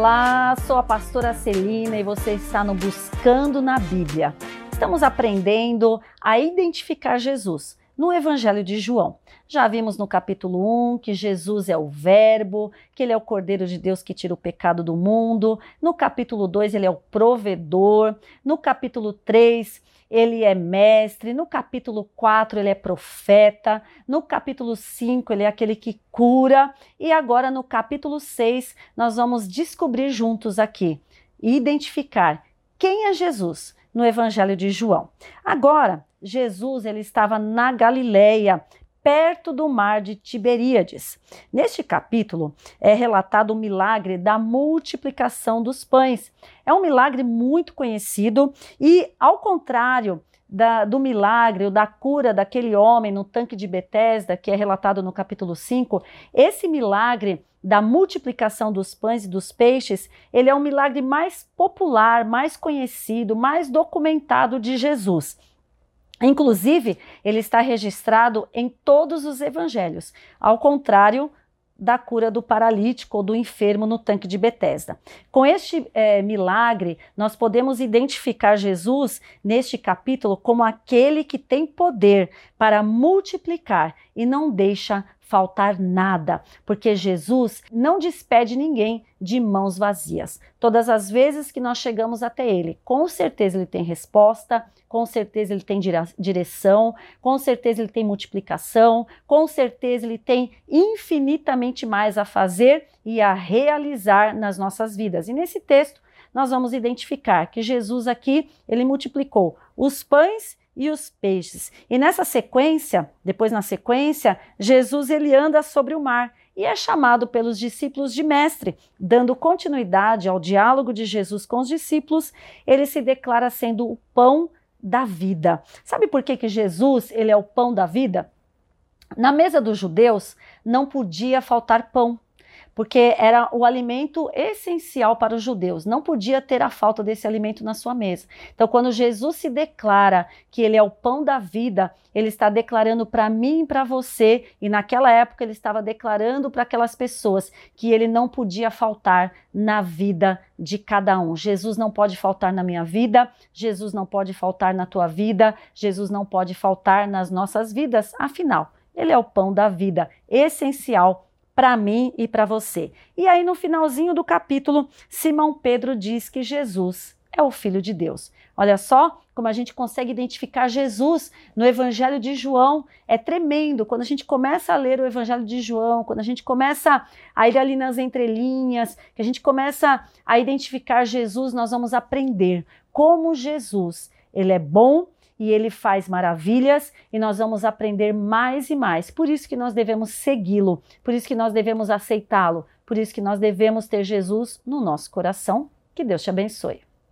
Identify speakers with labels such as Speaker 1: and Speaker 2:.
Speaker 1: Olá, sou a pastora Celina e você está no Buscando na Bíblia. Estamos aprendendo a identificar Jesus no Evangelho de João. Já vimos no capítulo 1 que Jesus é o Verbo, que ele é o Cordeiro de Deus que tira o pecado do mundo. No capítulo 2, ele é o provedor. No capítulo 3, ele é mestre. No capítulo 4, ele é profeta. No capítulo 5, ele é aquele que cura. E agora, no capítulo 6, nós vamos descobrir juntos aqui e identificar quem é Jesus no Evangelho de João. Agora, Jesus ele estava na Galileia, perto do mar de Tiberíades. Neste capítulo é relatado o milagre da multiplicação dos pães. É um milagre muito conhecido e, ao contrário da, do milagre ou da cura daquele homem no tanque de Betesda, que é relatado no capítulo 5, esse milagre da multiplicação dos pães e dos peixes, ele é um milagre mais popular, mais conhecido, mais documentado de Jesus. Inclusive, ele está registrado em todos os evangelhos, ao contrário da cura do paralítico ou do enfermo no tanque de Betesda. Com este é, milagre, nós podemos identificar Jesus neste capítulo como aquele que tem poder para multiplicar e não deixa faltar nada, porque Jesus não despede ninguém de mãos vazias. Todas as vezes que nós chegamos até Ele, com certeza Ele tem resposta, com certeza Ele tem direção, com certeza Ele tem multiplicação, com certeza Ele tem infinitamente mais a fazer e a realizar nas nossas vidas. E nesse texto, nós vamos identificar que Jesus aqui, ele multiplicou os pães e os peixes. E nessa sequência, depois na sequência, Jesus ele anda sobre o mar e é chamado pelos discípulos de mestre, dando continuidade ao diálogo de Jesus com os discípulos, ele se declara sendo o pão da vida. Sabe por que, que Jesus ele é o pão da vida? Na mesa dos judeus não podia faltar pão porque era o alimento essencial para os judeus. Não podia ter a falta desse alimento na sua mesa. Então, quando Jesus se declara que ele é o pão da vida, ele está declarando para mim e para você, e naquela época ele estava declarando para aquelas pessoas que ele não podia faltar na vida de cada um. Jesus não pode faltar na minha vida, Jesus não pode faltar na tua vida, Jesus não pode faltar nas nossas vidas, afinal, ele é o pão da vida, essencial para mim e para você. E aí, no finalzinho do capítulo, Simão Pedro diz que Jesus é o Filho de Deus. Olha só como a gente consegue identificar Jesus no Evangelho de João. É tremendo. Quando a gente começa a ler o Evangelho de João, quando a gente começa a ir ali nas entrelinhas, que a gente começa a identificar Jesus, nós vamos aprender como Jesus, ele é bom e ele faz maravilhas e nós vamos aprender mais e mais. Por isso que nós devemos segui-lo, por isso que nós devemos aceitá-lo, por isso que nós devemos ter Jesus no nosso coração. Que Deus te abençoe.